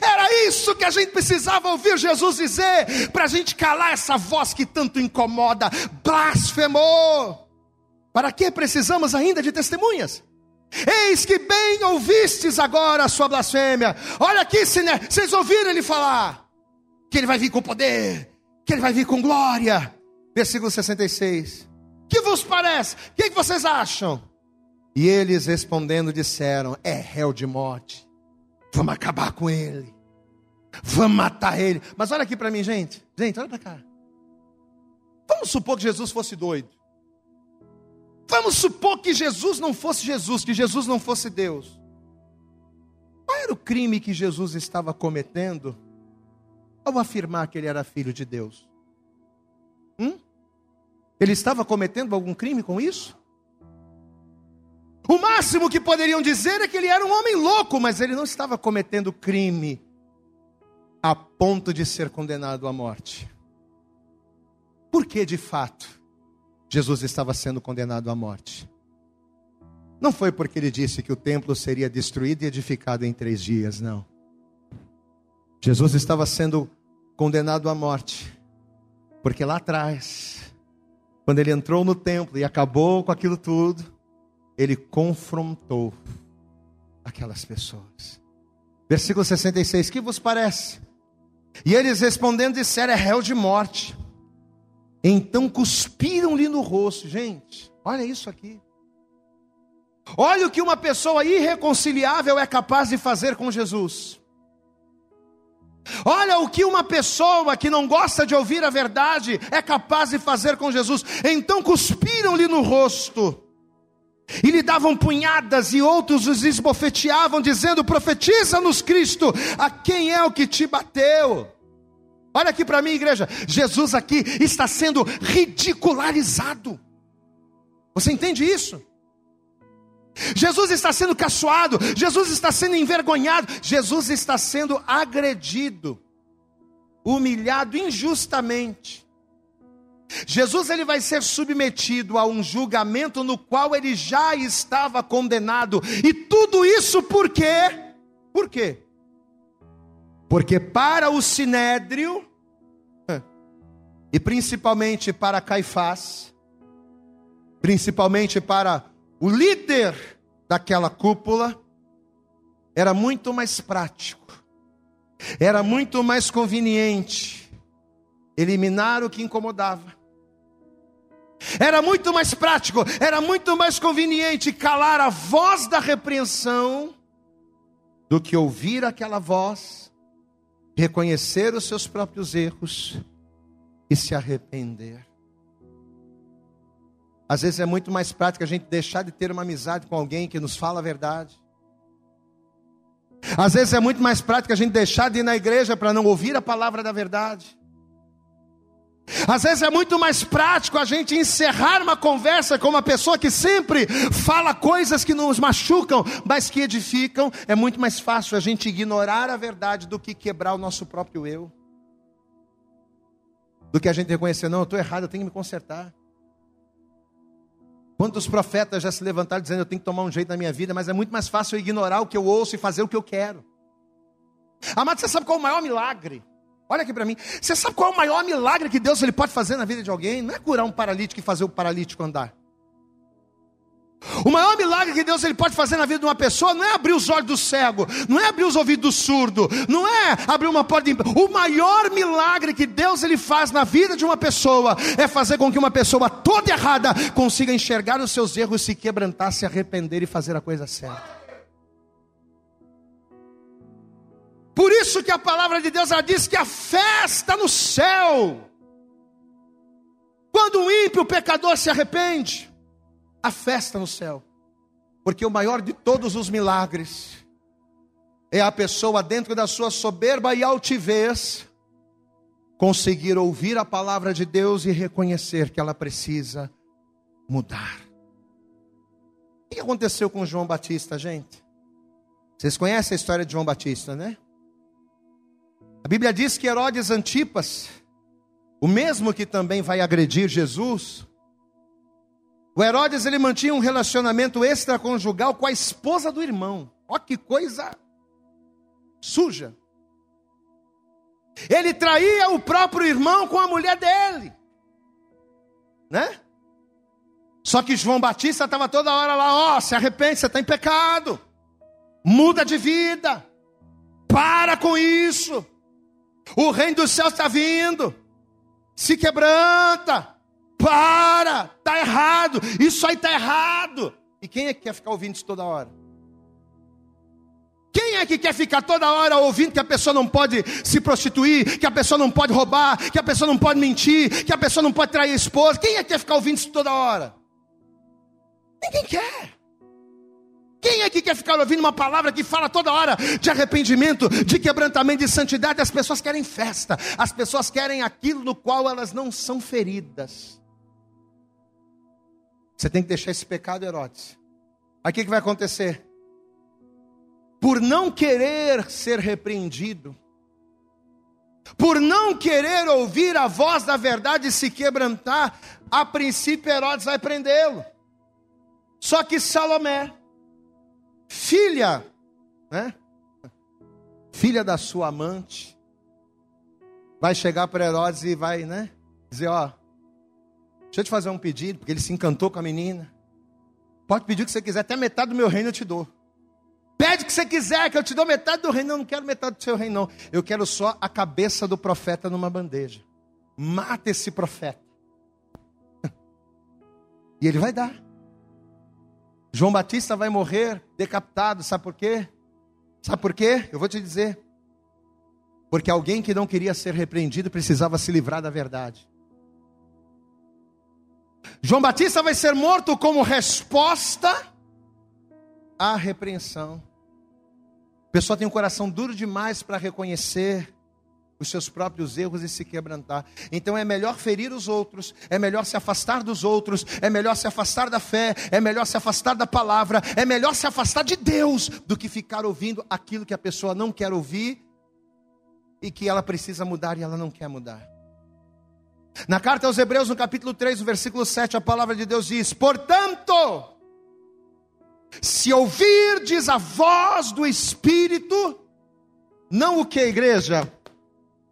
Era isso que a gente precisava ouvir Jesus dizer para a gente calar essa voz que tanto incomoda. Blasfemou. Para que precisamos ainda de testemunhas? Eis que bem ouvistes agora a sua blasfêmia. Olha aqui, né? vocês ouviram ele falar que ele vai vir com poder, que ele vai vir com glória. Versículo 66. Que vos parece? O que, que vocês acham? E eles respondendo disseram: É réu de morte. Vamos acabar com ele. Vamos matar ele. Mas olha aqui para mim, gente. Gente, olha para cá. Vamos supor que Jesus fosse doido. Vamos supor que Jesus não fosse Jesus, que Jesus não fosse Deus. Qual era o crime que Jesus estava cometendo ao afirmar que ele era filho de Deus? Hum? Ele estava cometendo algum crime com isso? O máximo que poderiam dizer é que ele era um homem louco, mas ele não estava cometendo crime a ponto de ser condenado à morte. Por que de fato? Jesus estava sendo condenado à morte. Não foi porque ele disse que o templo seria destruído e edificado em três dias, não. Jesus estava sendo condenado à morte, porque lá atrás, quando ele entrou no templo e acabou com aquilo tudo, ele confrontou aquelas pessoas. Versículo 66: Que vos parece? E eles respondendo disseram: É réu de morte. Então cuspiram-lhe no rosto. Gente, olha isso aqui. Olha o que uma pessoa irreconciliável é capaz de fazer com Jesus. Olha o que uma pessoa que não gosta de ouvir a verdade é capaz de fazer com Jesus. Então cuspiram-lhe no rosto. E lhe davam punhadas, e outros os esbofeteavam, dizendo: Profetiza-nos, Cristo, a quem é o que te bateu? Olha aqui para mim, igreja. Jesus aqui está sendo ridicularizado. Você entende isso? Jesus está sendo caçoado, Jesus está sendo envergonhado, Jesus está sendo agredido, humilhado injustamente. Jesus ele vai ser submetido a um julgamento no qual ele já estava condenado. E tudo isso por quê? Por quê? Porque para o sinédrio, e principalmente para Caifás, principalmente para o líder daquela cúpula, era muito mais prático, era muito mais conveniente eliminar o que incomodava. Era muito mais prático, era muito mais conveniente calar a voz da repreensão do que ouvir aquela voz reconhecer os seus próprios erros e se arrepender. Às vezes é muito mais prático a gente deixar de ter uma amizade com alguém que nos fala a verdade. Às vezes é muito mais prático a gente deixar de ir na igreja para não ouvir a palavra da verdade. Às vezes é muito mais prático a gente encerrar uma conversa com uma pessoa que sempre fala coisas que nos machucam, mas que edificam. É muito mais fácil a gente ignorar a verdade do que quebrar o nosso próprio eu. Do que a gente reconhecer, não, eu estou errado, eu tenho que me consertar. Quantos profetas já se levantaram dizendo eu tenho que tomar um jeito na minha vida, mas é muito mais fácil eu ignorar o que eu ouço e fazer o que eu quero. Amado, você sabe qual é o maior milagre? Olha aqui para mim. Você sabe qual é o maior milagre que Deus ele pode fazer na vida de alguém? Não é curar um paralítico e fazer o paralítico andar. O maior milagre que Deus ele pode fazer na vida de uma pessoa não é abrir os olhos do cego, não é abrir os ouvidos do surdo, não é abrir uma porta. De... O maior milagre que Deus ele faz na vida de uma pessoa é fazer com que uma pessoa toda errada consiga enxergar os seus erros, se quebrantar, se arrepender e fazer a coisa certa. Por isso que a palavra de Deus diz que a festa no céu. Quando o ímpio, o pecador se arrepende, a festa no céu. Porque o maior de todos os milagres é a pessoa dentro da sua soberba e altivez conseguir ouvir a palavra de Deus e reconhecer que ela precisa mudar. O que aconteceu com João Batista, gente? Vocês conhecem a história de João Batista, né? A Bíblia diz que Herodes Antipas o mesmo que também vai agredir Jesus. O Herodes ele mantinha um relacionamento extraconjugal com a esposa do irmão. Olha que coisa suja. Ele traía o próprio irmão com a mulher dele, né? Só que João Batista estava toda hora lá, ó, oh, se arrepende, você está em pecado, muda de vida, para com isso, o reino dos céus está vindo se quebranta, para, está errado, isso aí está errado. E quem é que quer ficar ouvindo isso toda hora? Quem é que quer ficar toda hora ouvindo que a pessoa não pode se prostituir, que a pessoa não pode roubar, que a pessoa não pode mentir, que a pessoa não pode trair a esposa? Quem é que quer ficar ouvindo isso toda hora? Ninguém quer. Quem é que quer ficar ouvindo uma palavra que fala toda hora de arrependimento, de quebrantamento, de santidade? As pessoas querem festa, as pessoas querem aquilo no qual elas não são feridas. Você tem que deixar esse pecado, Herodes. Aí o que, que vai acontecer? Por não querer ser repreendido, por não querer ouvir a voz da verdade e se quebrantar, a princípio Herodes vai prendê-lo. Só que Salomé, filha, né? Filha da sua amante, vai chegar para Herodes e vai, né? Dizer, ó, deixa eu te fazer um pedido, porque ele se encantou com a menina. Pode pedir o que você quiser, até metade do meu reino eu te dou. Pede o que você quiser, que eu te dou metade do reino. Não, não quero metade do seu reino, não. Eu quero só a cabeça do profeta numa bandeja. Mata esse profeta. E ele vai dar. João Batista vai morrer decapitado, sabe por quê? Sabe por quê? Eu vou te dizer. Porque alguém que não queria ser repreendido precisava se livrar da verdade. João Batista vai ser morto como resposta à repreensão. A pessoa tem um coração duro demais para reconhecer os seus próprios erros e se quebrantar. Então é melhor ferir os outros, é melhor se afastar dos outros, é melhor se afastar da fé, é melhor se afastar da palavra, é melhor se afastar de Deus do que ficar ouvindo aquilo que a pessoa não quer ouvir e que ela precisa mudar e ela não quer mudar. Na carta aos Hebreus, no capítulo 3, no versículo 7, a palavra de Deus diz: Portanto, se ouvirdes a voz do Espírito, não o que, igreja?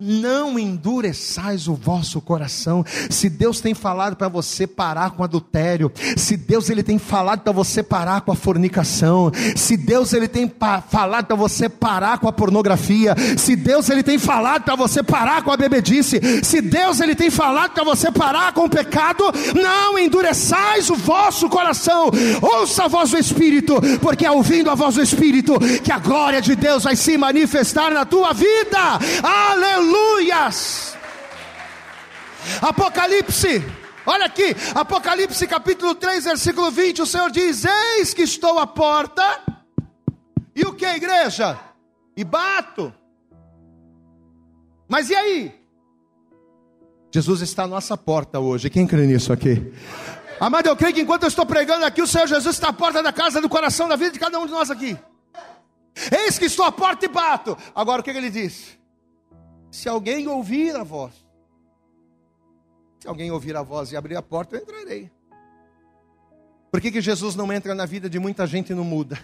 Não endureçais o vosso coração. Se Deus tem falado para você parar com adultério, se Deus ele tem falado para você parar com a fornicação, se Deus ele tem falado para você parar com a pornografia, se Deus ele tem falado para você parar com a bebedice, se Deus ele tem falado para você parar com o pecado, não endureçais o vosso coração. Ouça a voz do Espírito, porque é ouvindo a voz do Espírito que a glória de Deus vai se manifestar na tua vida. Aleluia aleluias. Apocalipse, olha aqui, Apocalipse capítulo 3, versículo 20, o Senhor diz: Eis que estou à porta, e o que, igreja? E bato. Mas e aí? Jesus está à nossa porta hoje, quem crê nisso aqui? Amado, eu creio que enquanto eu estou pregando aqui, o Senhor Jesus está à porta da casa, do coração, da vida de cada um de nós aqui. Eis que estou à porta e bato. Agora o que, que ele diz? Se alguém ouvir a voz, se alguém ouvir a voz e abrir a porta, eu entrarei. Por que, que Jesus não entra na vida de muita gente e não muda?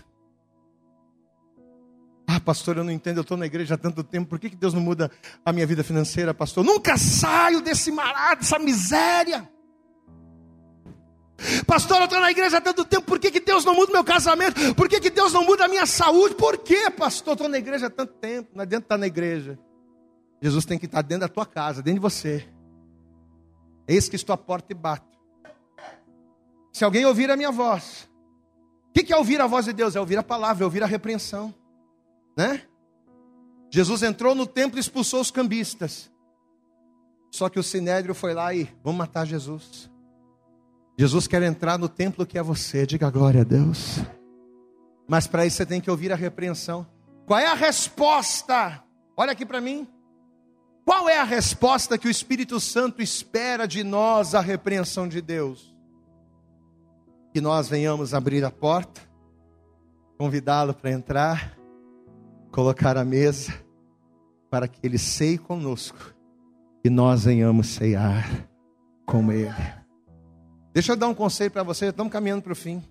Ah, pastor, eu não entendo, eu estou na igreja há tanto tempo, por que, que Deus não muda a minha vida financeira, pastor? Eu nunca saio desse marado, dessa miséria. Pastor, eu estou na igreja há tanto tempo, por que, que Deus não muda meu casamento? Por que, que Deus não muda a minha saúde? Por que, pastor? Estou na igreja há tanto tempo, não adianta estar na igreja. Jesus tem que estar dentro da tua casa, dentro de você. Eis que estou à porta e bato. Se alguém ouvir a minha voz, o que, é ouvir a voz de Deus? É ouvir a palavra, é ouvir a repreensão, né? Jesus entrou no templo e expulsou os cambistas. Só que o sinédrio foi lá e vamos matar Jesus. Jesus quer entrar no templo que é você. Diga glória a Deus. Mas para isso você tem que ouvir a repreensão. Qual é a resposta? Olha aqui para mim. Qual é a resposta que o Espírito Santo espera de nós à repreensão de Deus? Que nós venhamos abrir a porta, convidá-lo para entrar, colocar a mesa, para que ele ceie conosco e nós venhamos ceiar com ele. Deixa eu dar um conselho para você, estamos caminhando para o fim.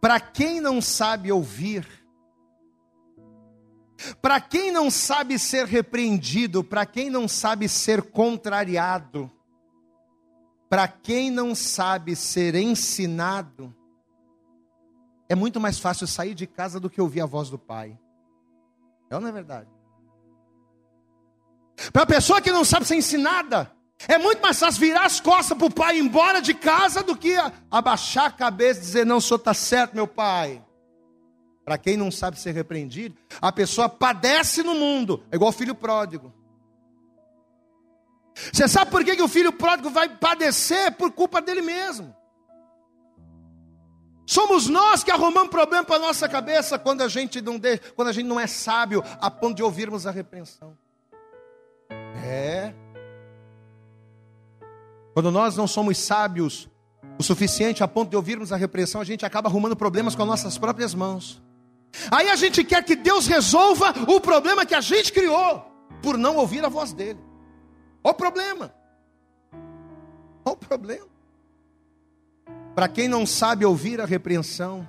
Para quem não sabe ouvir, para quem não sabe ser repreendido, para quem não sabe ser contrariado, para quem não sabe ser ensinado, é muito mais fácil sair de casa do que ouvir a voz do Pai. É ou não é verdade? Para a pessoa que não sabe ser ensinada, é muito mais fácil virar as costas para o pai ir embora de casa do que abaixar a cabeça e dizer: Não, o senhor está certo, meu pai. Para quem não sabe ser repreendido, a pessoa padece no mundo, é igual o filho pródigo. Você sabe por que, que o filho pródigo vai padecer? Por culpa dele mesmo. Somos nós que arrumamos problema para a nossa cabeça quando a gente não de, quando a gente não é sábio a ponto de ouvirmos a repreensão. É. Quando nós não somos sábios o suficiente a ponto de ouvirmos a repreensão, a gente acaba arrumando problemas com as nossas próprias mãos. Aí a gente quer que Deus resolva o problema que a gente criou, por não ouvir a voz dele. Olha o problema. Olha o problema. Para quem não sabe ouvir a repreensão,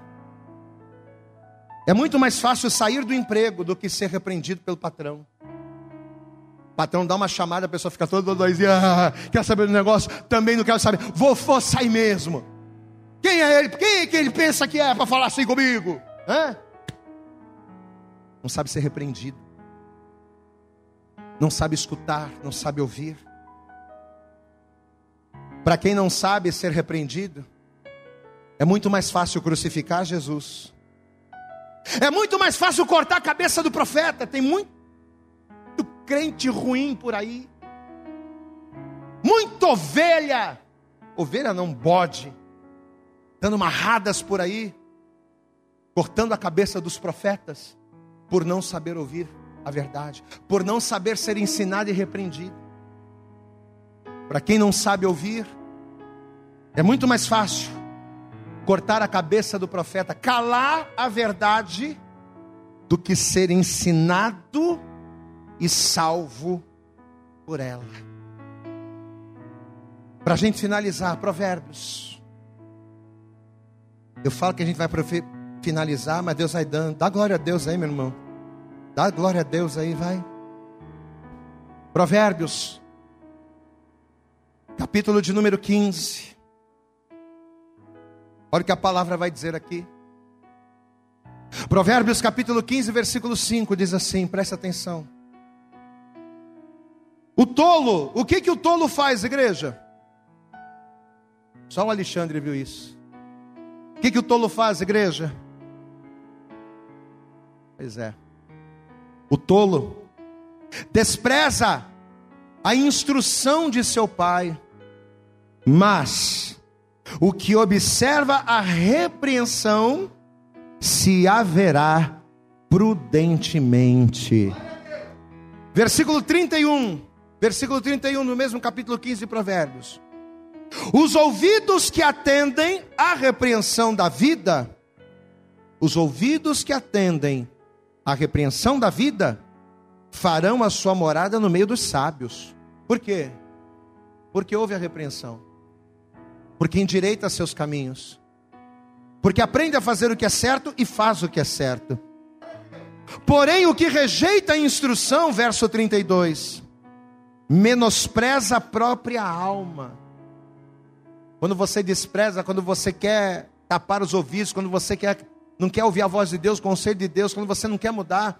é muito mais fácil sair do emprego do que ser repreendido pelo patrão. O patrão dá uma chamada, a pessoa fica toda doisinha, ah, quer saber do negócio? Também não quero saber, vou, vou sair mesmo. Quem é ele? Quem é que ele pensa que é para falar assim comigo? Hã? Não sabe ser repreendido, não sabe escutar, não sabe ouvir. Para quem não sabe ser repreendido, é muito mais fácil crucificar Jesus. É muito mais fácil cortar a cabeça do profeta. Tem muito crente ruim por aí. Muita ovelha, ovelha não bode, dando marradas por aí, cortando a cabeça dos profetas, por não saber ouvir a verdade, por não saber ser ensinado e repreendido. Para quem não sabe ouvir, é muito mais fácil cortar a cabeça do profeta, calar a verdade, do que ser ensinado e salvo por ela. Para a gente finalizar, Provérbios. Eu falo que a gente vai finalizar, mas Deus vai dando. Dá glória a Deus aí, meu irmão. Dá glória a Deus aí, vai. Provérbios, capítulo de número 15. Olha o que a palavra vai dizer aqui. Provérbios capítulo 15, versículo 5 diz assim: presta atenção. O tolo, o que que o tolo faz, igreja? Só o Alexandre viu isso. O que que o tolo faz, igreja? Pois é. O tolo despreza a instrução de seu pai, mas o que observa a repreensão se haverá prudentemente. Versículo 31. Versículo 31, no mesmo capítulo 15 de Provérbios. Os ouvidos que atendem à repreensão da vida, os ouvidos que atendem à repreensão da vida, farão a sua morada no meio dos sábios. Por quê? Porque houve a repreensão. Porque endireita seus caminhos. Porque aprende a fazer o que é certo e faz o que é certo. Porém, o que rejeita a instrução, verso 32, menospreza a própria alma. quando você despreza, quando você quer tapar os ouvidos, quando você quer, não quer ouvir a voz de Deus, o conselho de Deus, quando você não quer mudar,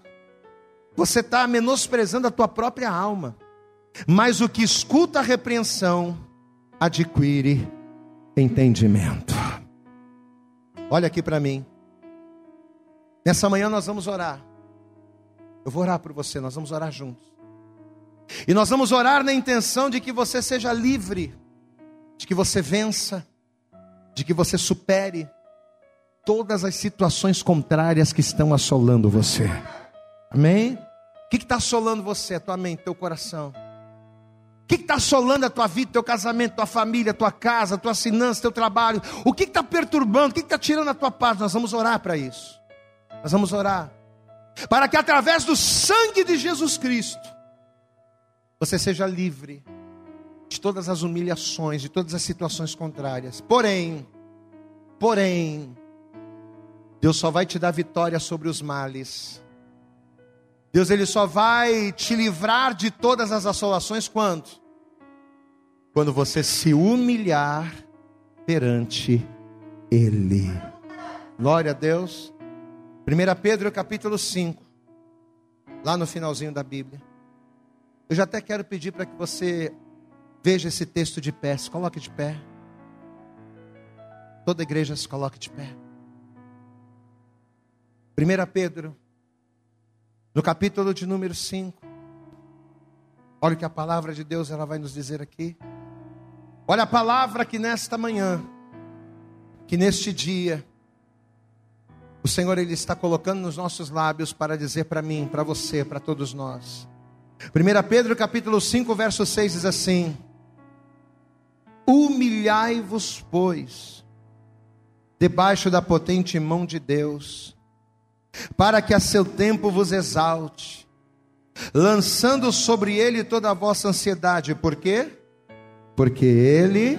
você está menosprezando a tua própria alma. Mas o que escuta a repreensão adquire entendimento. Olha aqui para mim. Nessa manhã nós vamos orar. Eu vou orar por você, nós vamos orar juntos. E nós vamos orar na intenção de que você seja livre, de que você vença, de que você supere todas as situações contrárias que estão assolando você. Amém? O que está assolando você, tua mente, teu coração? O que está assolando a tua vida, teu casamento, tua família, tua casa, tua finanças, teu trabalho? O que está perturbando? O que está tirando a tua paz? Nós vamos orar para isso. Nós vamos orar. Para que através do sangue de Jesus Cristo, você seja livre de todas as humilhações, de todas as situações contrárias. Porém, porém, Deus só vai te dar vitória sobre os males. Deus ele só vai te livrar de todas as assolações quando? Quando você se humilhar perante ele. Glória a Deus. 1 Pedro capítulo 5, lá no finalzinho da Bíblia. Eu já até quero pedir para que você veja esse texto de pé. Se coloque de pé. Toda igreja se coloque de pé. 1 Pedro, no capítulo de número 5. Olha o que a palavra de Deus ela vai nos dizer aqui. Olha a palavra que nesta manhã, que neste dia, o Senhor ele está colocando nos nossos lábios para dizer para mim, para você, para todos nós. 1 Pedro capítulo 5, verso 6 diz assim: Humilhai-vos, pois, debaixo da potente mão de Deus, para que a seu tempo vos exalte, lançando sobre ele toda a vossa ansiedade. Por quê? Porque ele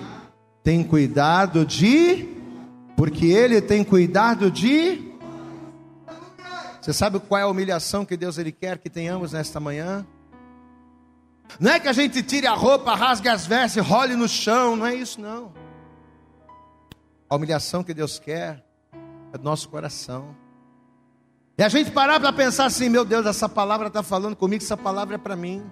tem cuidado de porque ele tem cuidado de Você sabe qual é a humilhação que Deus ele quer que tenhamos nesta manhã? Não é que a gente tire a roupa, rasgue as vestes, role no chão, não é isso não. A humilhação que Deus quer é do nosso coração. E a gente parar para pensar assim, meu Deus, essa palavra está falando comigo, essa palavra é para mim.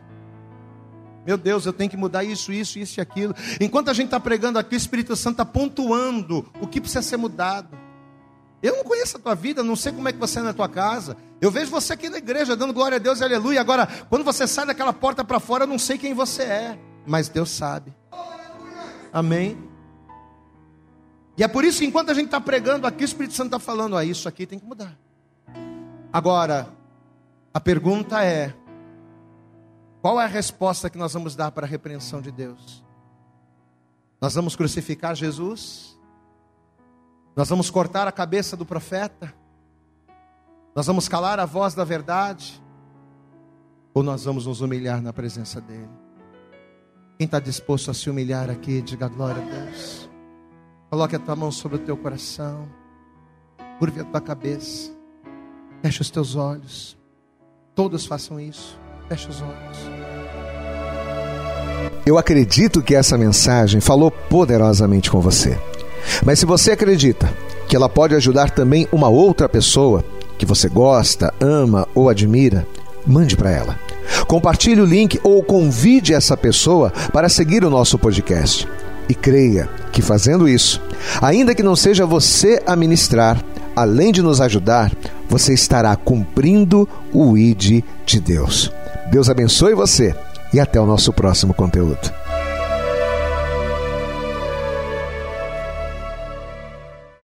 Meu Deus, eu tenho que mudar isso, isso, isso e aquilo. Enquanto a gente está pregando aqui, o Espírito Santo está pontuando o que precisa ser mudado. Eu não conheço a tua vida, não sei como é que você é na tua casa. Eu vejo você aqui na igreja dando glória a Deus, aleluia. Agora, quando você sai daquela porta para fora, eu não sei quem você é, mas Deus sabe. Amém. E é por isso que enquanto a gente está pregando aqui, o Espírito Santo está falando, ah, isso aqui tem que mudar. Agora, a pergunta é: qual é a resposta que nós vamos dar para a repreensão de Deus? Nós vamos crucificar Jesus? Nós vamos cortar a cabeça do profeta? Nós vamos calar a voz da verdade? Ou nós vamos nos humilhar na presença dEle? Quem está disposto a se humilhar aqui, diga glória a Deus. Coloque a tua mão sobre o teu coração. Curve a tua cabeça. Feche os teus olhos. Todos façam isso. Feche os olhos. Eu acredito que essa mensagem falou poderosamente com você. Mas se você acredita que ela pode ajudar também uma outra pessoa que você gosta, ama ou admira, mande para ela. Compartilhe o link ou convide essa pessoa para seguir o nosso podcast. E creia que fazendo isso, ainda que não seja você a ministrar, além de nos ajudar, você estará cumprindo o ID de Deus. Deus abençoe você e até o nosso próximo conteúdo.